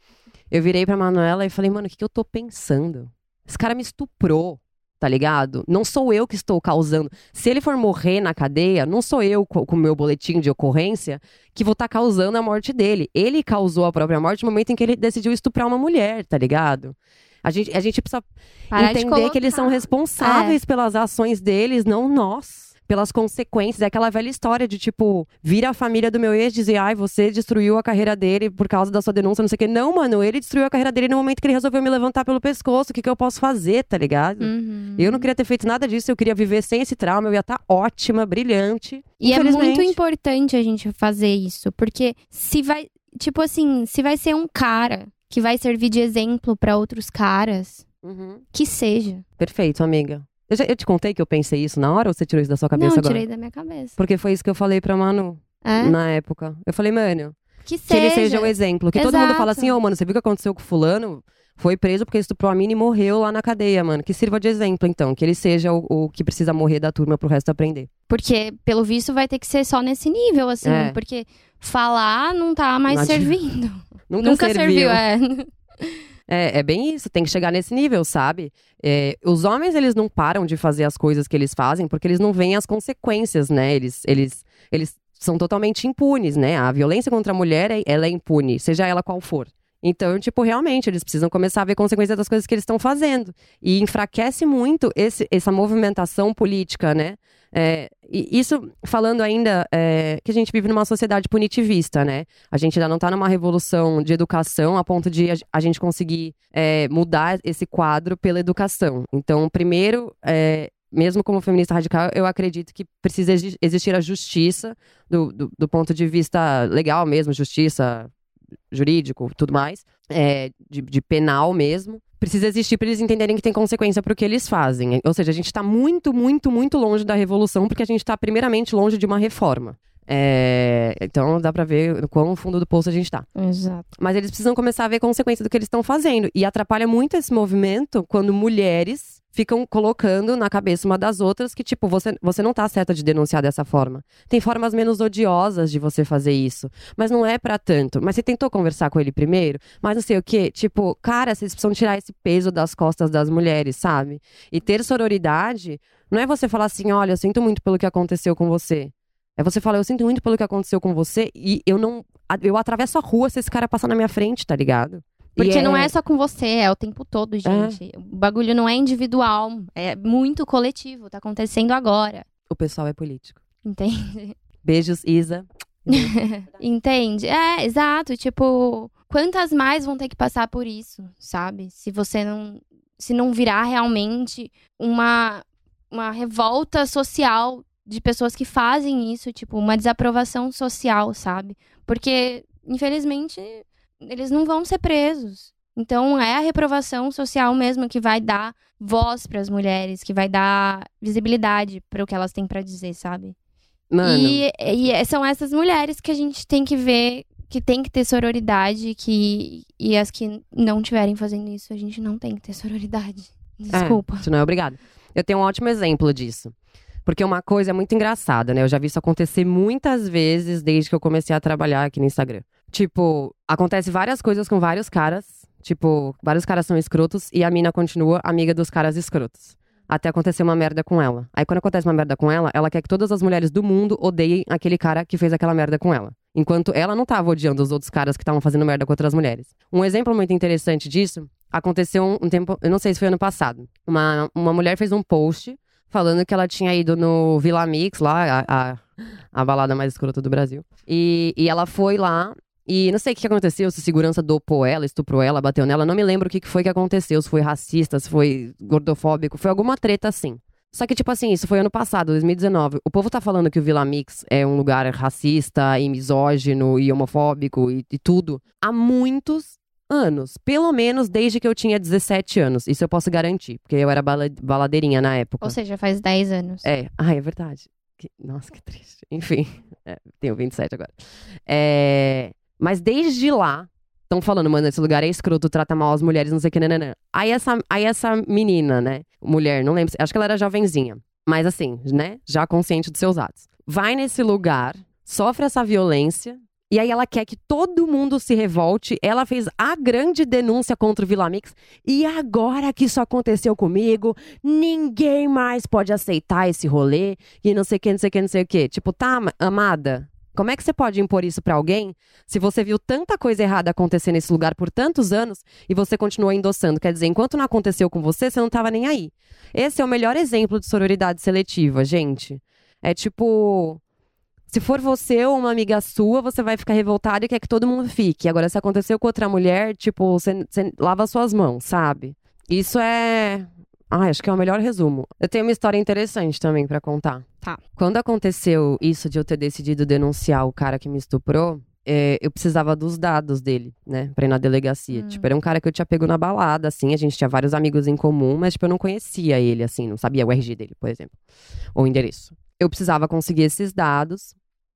Eu virei pra Manuela e falei, mano, o que, que eu tô pensando? Esse cara me estuprou. tá ligado? Não sou eu que estou causando. Se ele for morrer na cadeia, não sou eu co- com o meu boletim de ocorrência que vou estar causando a morte dele. Ele causou a própria morte no momento em que ele decidiu estuprar uma mulher, tá ligado? A gente, a gente precisa Parar de entender que eles são responsáveis pelas ações deles, não nós. Pelas consequências. É aquela velha história de, tipo, vir a família do meu ex e dizer, ai, você destruiu a carreira dele por causa da sua denúncia, não sei o quê. Não, mano, ele destruiu a carreira dele no momento que ele resolveu me levantar pelo pescoço. O que, que eu posso fazer, tá ligado? Uhum. Eu não queria ter feito nada disso, eu queria viver sem esse trauma, eu ia estar ótima, brilhante. E é muito importante a gente fazer isso, porque se vai, tipo assim, se vai ser um cara que vai servir de exemplo pra outros caras, Uhum. que seja. Perfeito, amiga. Eu, já- eu te contei que eu pensei isso na hora ou você tirou isso da sua cabeça não, agora? tirei da minha cabeça. Porque foi isso que eu falei pra Manu É? na época. Eu falei, mano, Que que seja. ele seja um exemplo. Que todo mundo Exato. fala assim, ô, mano, você viu o que aconteceu com fulano? Foi preso porque estuprou a mina e morreu lá na cadeia, mano. Que sirva de exemplo, então. Que ele seja o, o que precisa morrer da turma pro resto aprender. Porque, pelo visto, vai ter que ser só nesse nível, assim. É. Porque falar não tá mais Não servindo. Nunca, Nunca serviu. serviu, é. É, é bem isso, tem que chegar nesse nível, sabe? É, os homens, eles não param de fazer as coisas que eles fazem porque eles não veem as consequências, né? Eles, eles, eles são totalmente impunes, né? A violência contra a mulher, é- ela é impune, seja ela qual for. Então, tipo, realmente, eles precisam começar a ver consequências das coisas que eles estão fazendo. E enfraquece muito esse, essa movimentação política, né? É, isso falando ainda é, que a gente vive numa sociedade punitivista, né? A gente ainda não está numa revolução de educação a ponto de a, gente conseguir é, mudar esse quadro pela educação. Então, primeiro, é, mesmo como feminista radical, eu acredito que precisa exi- existir a justiça do, do, do ponto de vista legal mesmo, justiça jurídico, tudo mais, é, de, de penal mesmo. Precisa existir para eles entenderem que tem consequência para o que eles fazem. Ou seja, a gente está muito, muito, muito longe da revolução, porque a gente está primeiramente longe de uma reforma. É, então dá pra ver o quão fundo do poço a gente tá. Exato. Mas eles precisam começar a ver consequência do que eles estão fazendo. E atrapalha muito esse movimento quando mulheres ficam colocando na cabeça uma das outras que, tipo, você, você não tá certa de denunciar dessa forma. Tem formas menos odiosas de você fazer isso. Mas não é pra tanto. Mas você tentou conversar com ele primeiro? Mas não sei o quê. Tipo, cara, vocês precisam tirar esse peso das costas das mulheres, sabe? E ter sororidade não é você falar assim, olha, eu sinto muito pelo que aconteceu com você. É você falar, eu sinto muito pelo que aconteceu com você e eu não. Eu atravesso a rua se esse cara passar na minha frente, tá ligado? Porque não é só com você, é o tempo todo, gente. É. O bagulho não é individual, é muito coletivo, tá acontecendo agora. O pessoal é político. Entende? Beijos, Isa. Entende? É, exato. Tipo, quantas mais vão ter que passar por isso, sabe? Se você não. Se não virar realmente uma, uma revolta social de pessoas que fazem isso, tipo, uma desaprovação social, sabe? Porque, infelizmente, eles não vão ser presos. Então, é a reprovação social mesmo que vai dar voz para as mulheres, que vai dar visibilidade para o que elas têm para dizer, sabe? Mano, E, e são essas mulheres que a gente tem que ver que tem que ter sororidade, que e as que não tiverem fazendo isso, a gente não tem que ter sororidade. Desculpa. É, isso não é obrigado. Eu tenho um ótimo exemplo disso. Porque uma coisa é muito engraçada, né? Eu já vi isso acontecer muitas vezes desde que eu comecei a trabalhar aqui no Instagram. Tipo, acontece várias coisas com vários caras. Tipo, vários caras são escrotos e a mina continua amiga dos caras escrotos. Até acontecer uma merda com ela. Aí quando acontece uma merda com ela, ela quer que todas as mulheres do mundo odeiem aquele cara que fez aquela merda com ela. Enquanto ela não tava odiando os outros caras que estavam fazendo merda com outras mulheres. Um exemplo muito interessante disso aconteceu um, tempo, eu não sei se foi ano passado. Uma, uma mulher fez um post falando que ela tinha ido no Vila Mix, lá, a, a, a balada mais escrota do Brasil. E, e ela foi lá e não sei o que aconteceu, se segurança dopou ela, estuprou ela, bateu nela. Não me lembro o que que foi que aconteceu, se foi racista, se foi gordofóbico, foi alguma treta assim. Só que, tipo assim, isso foi ano passado, 2019. O povo tá falando que o Vila Mix é um lugar racista e misógino e homofóbico e, e tudo há muitos anos. Pelo menos desde que eu tinha 17 anos. Isso eu posso garantir, porque eu era bala- baladeirinha na época. Ou seja, faz 10 anos. É, ai, é verdade. Que- Nossa, que triste. Enfim, é, tenho 27 agora. É, Mas desde lá, estão falando, mano, esse lugar é escroto, trata mal as mulheres, não sei o que, nananã. Aí essa, aí essa menina, né, mulher, não lembro, acho que ela era jovenzinha. Mas assim, né, já consciente dos seus atos. Vai nesse lugar, sofre essa violência E aí ela quer que todo mundo se revolte. Ela fez a grande denúncia contra o Vila Mix. E agora que isso aconteceu comigo, ninguém mais pode aceitar esse rolê. E não sei o que, não sei o que, não sei o que. Tipo, tá, amada? Como é que você pode impor isso para alguém se você viu tanta coisa errada acontecer nesse lugar por tantos anos e você continuou endossando? Quer dizer, enquanto não aconteceu com você, você não tava nem aí. Esse é o melhor exemplo de sororidade seletiva, gente. É tipo, se for você ou uma amiga sua, você vai ficar revoltada e quer que todo mundo fique. Agora, se aconteceu com outra mulher, tipo, você, você lava suas mãos, sabe? Isso é. Ah, acho que é o melhor resumo. Eu tenho uma história interessante também para contar. Tá. Quando aconteceu isso de eu ter decidido denunciar o cara que me estuprou, é, eu precisava dos dados dele, né? Pra ir na delegacia. Hum. Tipo, era um cara que eu tinha pego na balada, assim. A gente tinha vários amigos em comum, mas, tipo, eu não conhecia ele, assim. Não sabia o RG dele, por exemplo. Ou o endereço. Eu precisava conseguir esses dados.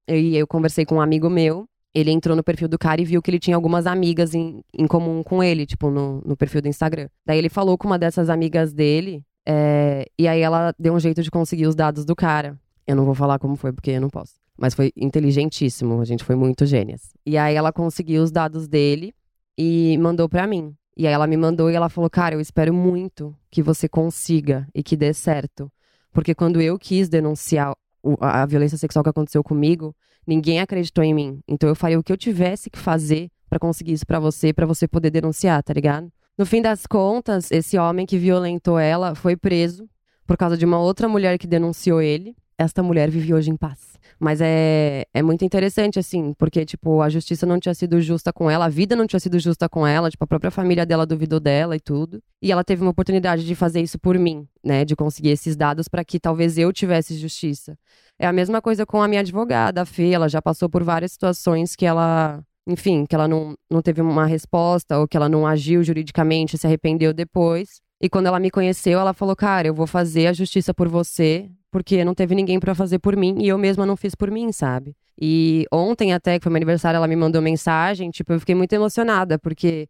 E eu conversei com um amigo meu. Ele entrou no perfil do cara e viu que ele tinha algumas amigas em, em comum com ele, tipo, no, no perfil do Instagram. Daí ele falou com uma dessas amigas dele. é, e aí ela deu um jeito de conseguir os dados do cara. Eu não vou falar como foi, porque eu não posso. Mas foi inteligentíssimo, a gente foi muito gênias. E aí ela conseguiu os dados dele e mandou pra mim. E aí ela me mandou e ela falou: Cara, eu espero muito que você consiga e que dê certo. Porque quando eu quis denunciar a, violência sexual que aconteceu comigo, ninguém acreditou em mim. Então eu falei o que eu tivesse que fazer pra conseguir isso pra você, pra você poder denunciar, tá ligado? No fim das contas, esse homem que violentou ela foi preso por causa de uma outra mulher que denunciou ele. Esta mulher vive hoje em paz. Mas é, é muito interessante, assim, porque, tipo, a justiça não tinha sido justa com ela, a vida não tinha sido justa com ela, tipo, a própria família dela duvidou dela e tudo. E ela teve uma oportunidade de fazer isso por mim, né? De conseguir esses dados para que talvez eu tivesse justiça. É a mesma coisa com a minha advogada, a Fê, ela já passou por várias situações que ela. Enfim, que ela não, não teve uma resposta ou que ela não agiu juridicamente, se arrependeu depois. E quando ela me conheceu, ela falou: Cara, eu vou fazer a justiça por você, porque não teve ninguém pra fazer por mim e eu mesma não fiz por mim, sabe? E ontem, até que foi meu aniversário, ela me mandou mensagem, tipo, eu fiquei muito emocionada, porque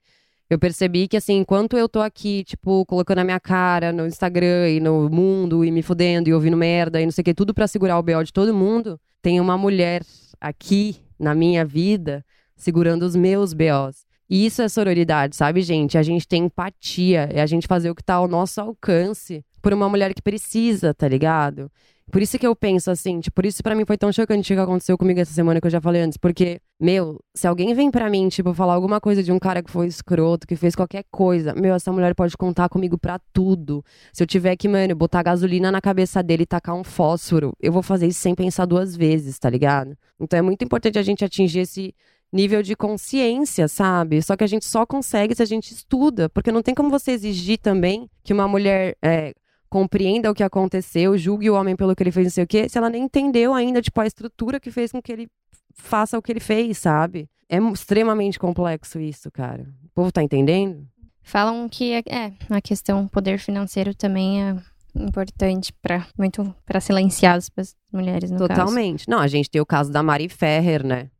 eu percebi que, assim, enquanto eu tô aqui, tipo, colocando a minha cara no Instagram e no mundo e me fudendo e ouvindo merda e não sei o que, tudo pra segurar o BO de todo mundo, tem uma mulher aqui na minha vida segurando os meus BOs. E isso é sororidade, sabe, gente? A gente tem empatia, é a gente fazer o que tá ao nosso alcance por uma mulher que precisa, tá ligado? Por isso que eu penso assim, tipo, por isso pra mim foi tão chocante o que aconteceu comigo essa semana que eu já falei antes, porque, meu, se alguém vem pra mim, tipo, falar alguma coisa de um cara que foi escroto, que fez qualquer coisa, meu, essa mulher pode contar comigo pra tudo. Se eu tiver que, mano, botar gasolina na cabeça dele e tacar um fósforo, eu vou fazer isso sem pensar duas vezes, tá ligado? Então é muito importante a gente atingir esse nível de consciência, sabe? Só que a gente só consegue se a gente estuda, porque não tem como você exigir também que uma mulher é, compreenda o que aconteceu, julgue o homem pelo que ele fez, não sei o quê, se ela nem entendeu ainda, tipo, a estrutura que fez com que ele faça o que ele fez, sabe? É extremamente complexo isso, cara. O povo tá entendendo? Falam que é, é, a questão poder financeiro também é importante para muito para silenciar as mulheres no caso. Totalmente. Não, a gente tem o caso da Mari Ferrer, né?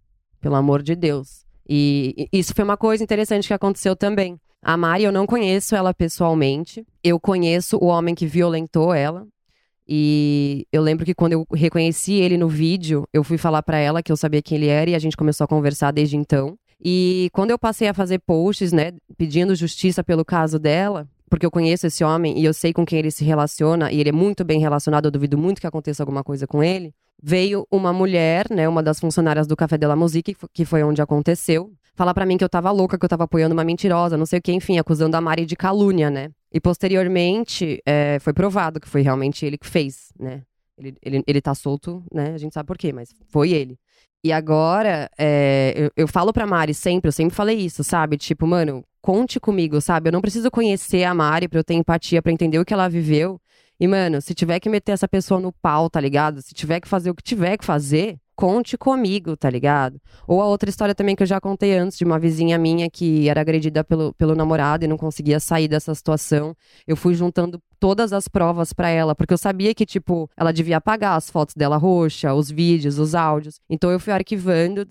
Pelo amor de Deus. E isso foi uma coisa interessante que aconteceu também. A Mari, eu não conheço ela pessoalmente. Eu conheço o homem que violentou ela. E eu lembro que quando eu reconheci ele no vídeo, eu fui falar pra ela que eu sabia quem ele era e a gente começou a conversar desde então. E quando eu passei a fazer posts, né, pedindo justiça pelo caso dela, porque eu conheço esse homem e eu sei com quem ele se relaciona e ele é muito bem relacionado, eu duvido muito que aconteça alguma coisa com ele. Veio uma mulher, né, uma das funcionárias do Café de la Musique, que fo- que foi onde aconteceu, falar pra mim que eu tava louca, que eu tava apoiando uma mentirosa, não sei o que, enfim, acusando a Mari de calúnia, né? E posteriormente, é, foi provado que foi realmente ele que fez, né? Ele, ele, ele tá solto, né? A gente sabe por quê, mas foi ele. E agora, é, eu, eu falo pra Mari sempre, eu sempre falei isso, sabe? Tipo, mano, conte comigo, sabe? Eu não preciso conhecer a Mari pra eu ter empatia, pra entender o que ela viveu. E, mano, se tiver que meter essa pessoa no pau, tá ligado? Se tiver que fazer o que tiver que fazer, conte comigo, tá ligado? Ou a outra história também que eu já contei antes, de uma vizinha minha que era agredida pelo, pelo namorado e não conseguia sair dessa situação. Eu fui juntando todas as provas pra ela, porque eu sabia que, tipo, ela devia apagar as fotos dela roxa, os vídeos, os áudios. Então eu fui arquivando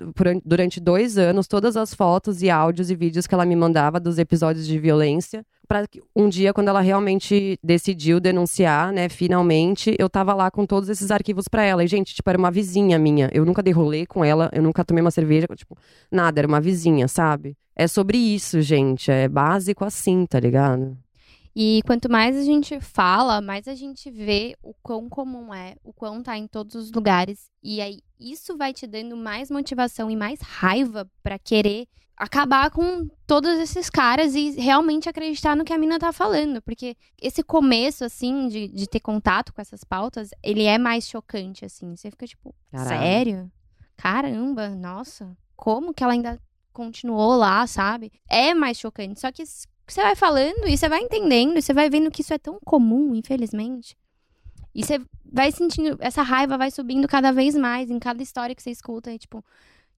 durante dois anos todas as fotos e áudios e vídeos que ela me mandava dos episódios de violência, que um dia, quando ela realmente decidiu denunciar, né, finalmente, eu tava lá com todos esses arquivos pra ela. E, gente, tipo, era uma vizinha minha. Eu nunca dei rolê com ela, eu nunca tomei uma cerveja, tipo, nada, era uma vizinha, sabe? É sobre isso, gente. É básico assim, tá ligado? E quanto mais a gente fala, mais a gente vê o quão comum é, o quão tá em todos os lugares. E aí isso vai te dando mais motivação e mais raiva pra querer acabar com todos esses caras e realmente acreditar no que a mina tá falando. Porque esse começo, assim, de, de ter contato com essas pautas, ele é mais chocante, assim. Você fica tipo, Caralho. sério? Caramba, nossa. Como que ela ainda continuou lá, sabe? É mais chocante. Só que você vai falando e você vai entendendo, você vai vendo que isso é tão comum, infelizmente. E você vai sentindo, essa raiva vai subindo cada vez mais em cada história que você escuta. E, tipo,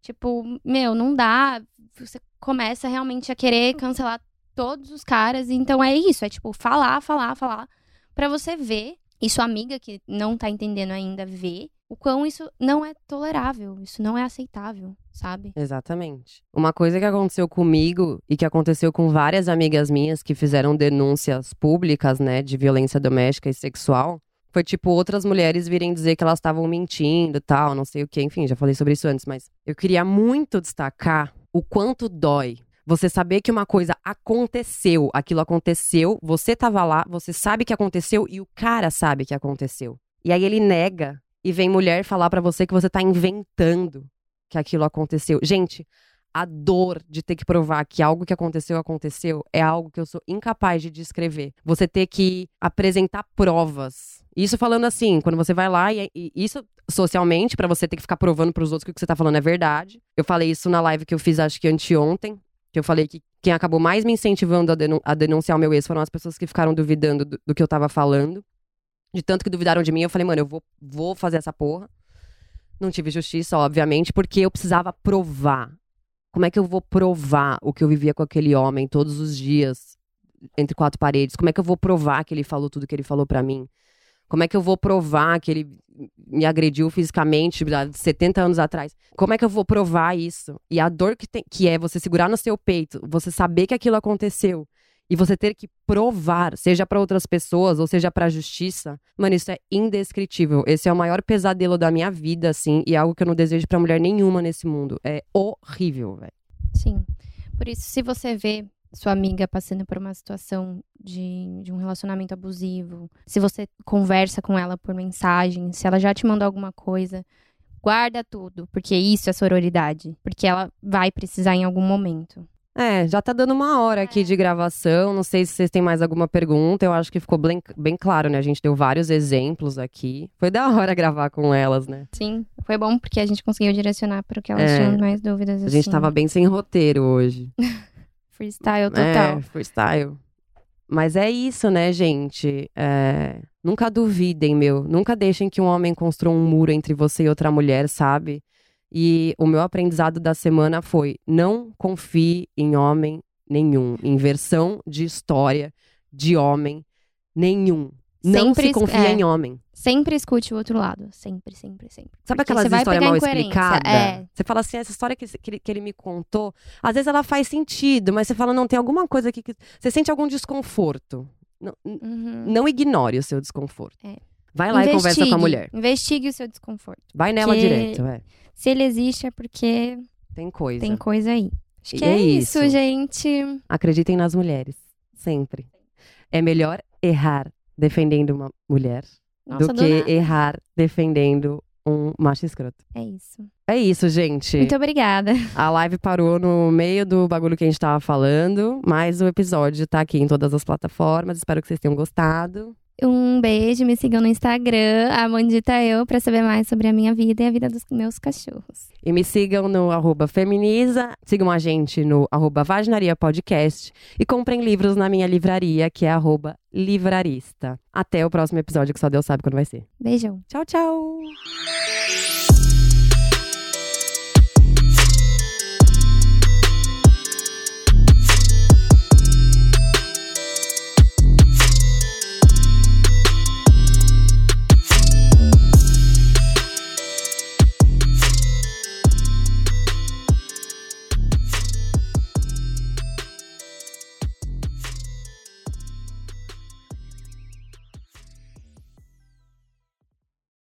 tipo, meu, não dá. Você começa realmente a querer cancelar todos os caras. Então é isso, é tipo, falar, falar, falar. Pra você ver, e sua amiga que não tá entendendo ainda ver, o quão isso não é tolerável, isso não é aceitável, sabe? Exatamente. Uma coisa que aconteceu comigo e que aconteceu com várias amigas minhas que fizeram denúncias públicas, né, de violência doméstica e sexual, foi tipo outras mulheres virem dizer que elas estavam mentindo tal, não sei o que, enfim, já falei sobre isso antes, mas eu queria muito destacar o quanto dói você saber que uma coisa aconteceu, aquilo aconteceu, você tava lá, você sabe que aconteceu e o cara sabe que aconteceu. E aí ele nega e vem mulher falar pra você que você tá inventando que aquilo aconteceu. Gente, a dor de ter que provar que algo que aconteceu aconteceu é algo que eu sou incapaz de descrever. Você ter que apresentar provas. Isso falando assim, quando você vai lá e, e isso socialmente pra você ter que ficar provando pros outros que o que você tá falando é verdade. Eu falei isso na live que eu fiz acho que anteontem, que eu falei que quem acabou mais me incentivando a, denu- a denunciar o meu ex foram as pessoas que ficaram duvidando do, do que eu tava falando. De tanto que duvidaram de mim, eu falei, mano, eu vou, vou fazer essa porra. Não tive justiça, obviamente, porque eu precisava provar. Como é que eu vou provar o que eu vivia com aquele homem todos os dias, entre quatro paredes? Como é que eu vou provar que ele falou tudo que ele falou pra mim? Como é que eu vou provar que ele me agrediu fisicamente há 70 anos atrás? Como é que eu vou provar isso? E a dor que, tem, que é você segurar no seu peito, você saber que aquilo aconteceu e você ter que provar, seja pra outras pessoas ou seja pra justiça, mano, isso é indescritível. Esse é o maior pesadelo da minha vida, assim, e é algo que eu não desejo pra mulher nenhuma nesse mundo. É horrível, velho. Sim. Por isso, se você vê sua amiga passando por uma situação de, de um relacionamento abusivo, se você conversa com ela por mensagem, se ela já te mandou alguma coisa, guarda tudo, porque isso é sororidade. Porque ela vai precisar em algum momento. É, já tá dando uma hora aqui de gravação. Não sei se vocês têm mais alguma pergunta. Eu acho que ficou bem, bem claro, né? A gente deu vários exemplos aqui. Foi da hora gravar com elas, né? Sim, foi bom porque a gente conseguiu direcionar para o que elas É. tinham mais dúvidas. A gente assim. tava bem sem roteiro hoje. freestyle total. É, freestyle. Mas é isso, né, gente? É, Nunca duvidem, meu. Nunca deixem que um homem construa um muro entre você e outra mulher, sabe? E o meu aprendizado da semana foi: não confie em homem nenhum. Em versão de história de homem nenhum. Não Sempre se es- confia é. em homem. Sempre escute o outro lado. Sempre, sempre, sempre. Sabe Porque aquelas histórias mal explicadas? É. Você fala assim, essa história que, que, ele, que ele me contou, às vezes ela faz sentido, mas você fala, não, tem alguma coisa aqui que. Você sente algum desconforto. Não, Uhum. não ignore o seu desconforto. É. Vai lá e conversa com a Investigue. mulher. Investigue o seu desconforto. Vai nela direto, é. Se ele existe é porque Tem coisa. tem coisa aí. Acho que é, é isso, isso. gente. Acreditem nas mulheres. Sempre. É melhor errar defendendo uma mulher Nossa, do do que nada. errar defendendo um macho escroto. É isso. É isso, gente. Muito obrigada. A live parou no meio do bagulho que a gente tava falando, mas o episódio tá aqui em todas as plataformas. Espero que vocês tenham gostado. Um beijo, me sigam no Instagram, Amandita Eu, pra saber mais sobre a minha vida e a vida dos meus cachorros. E me sigam no arroba Feminiza, sigam a gente no arroba Vaginaria Podcast e comprem livros na minha livraria, que é arroba Livrarista. Até o próximo episódio, que só Deus sabe quando vai ser. Beijão. Tchau, tchau!